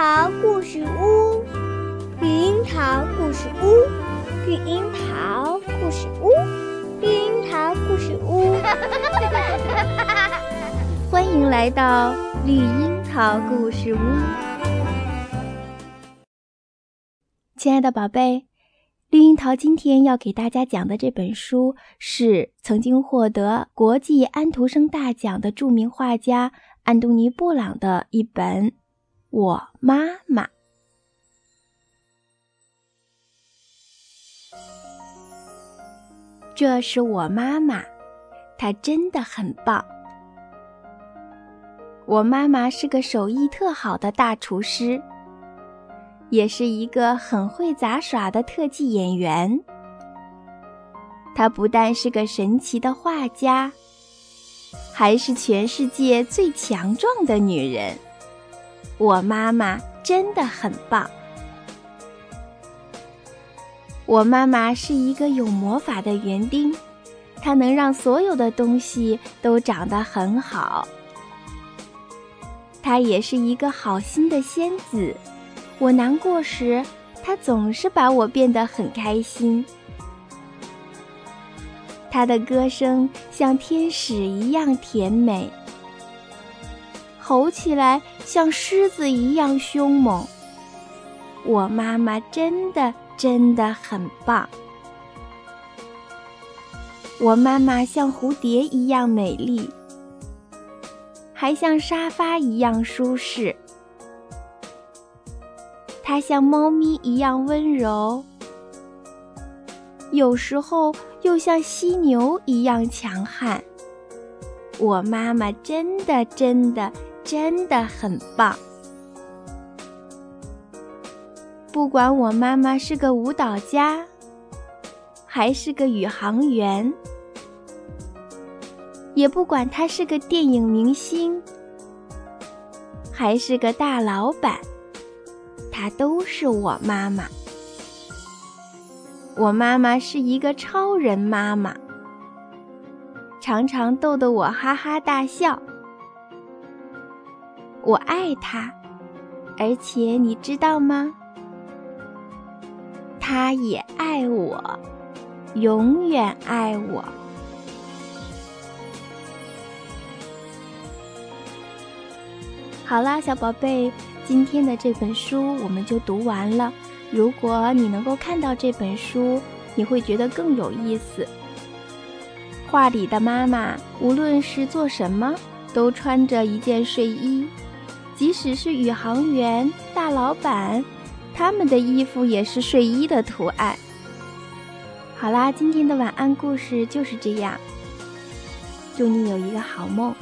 桃故事屋，绿樱桃故事屋，绿樱桃故事屋，绿樱桃故事屋。欢迎来到绿樱桃故事屋，亲爱的宝贝，绿樱桃今天要给大家讲的这本书是曾经获得国际安徒生大奖的著名画家安东尼·布朗的一本。我妈妈，这是我妈妈，她真的很棒。我妈妈是个手艺特好的大厨师，也是一个很会杂耍的特技演员。她不但是个神奇的画家，还是全世界最强壮的女人。我妈妈真的很棒。我妈妈是一个有魔法的园丁，她能让所有的东西都长得很好。她也是一个好心的仙子，我难过时，她总是把我变得很开心。她的歌声像天使一样甜美。吼起来像狮子一样凶猛。我妈妈真的真的很棒。我妈妈像蝴蝶一样美丽，还像沙发一样舒适。她像猫咪一样温柔，有时候又像犀牛一样强悍。我妈妈真的真的。真的很棒。不管我妈妈是个舞蹈家，还是个宇航员，也不管她是个电影明星，还是个大老板，她都是我妈妈。我妈妈是一个超人妈妈，常常逗得我哈哈大笑。我爱他，而且你知道吗？他也爱我，永远爱我。好啦，小宝贝，今天的这本书我们就读完了。如果你能够看到这本书，你会觉得更有意思。画里的妈妈，无论是做什么，都穿着一件睡衣。即使是宇航员、大老板，他们的衣服也是睡衣的图案。好啦，今天的晚安故事就是这样。祝你有一个好梦。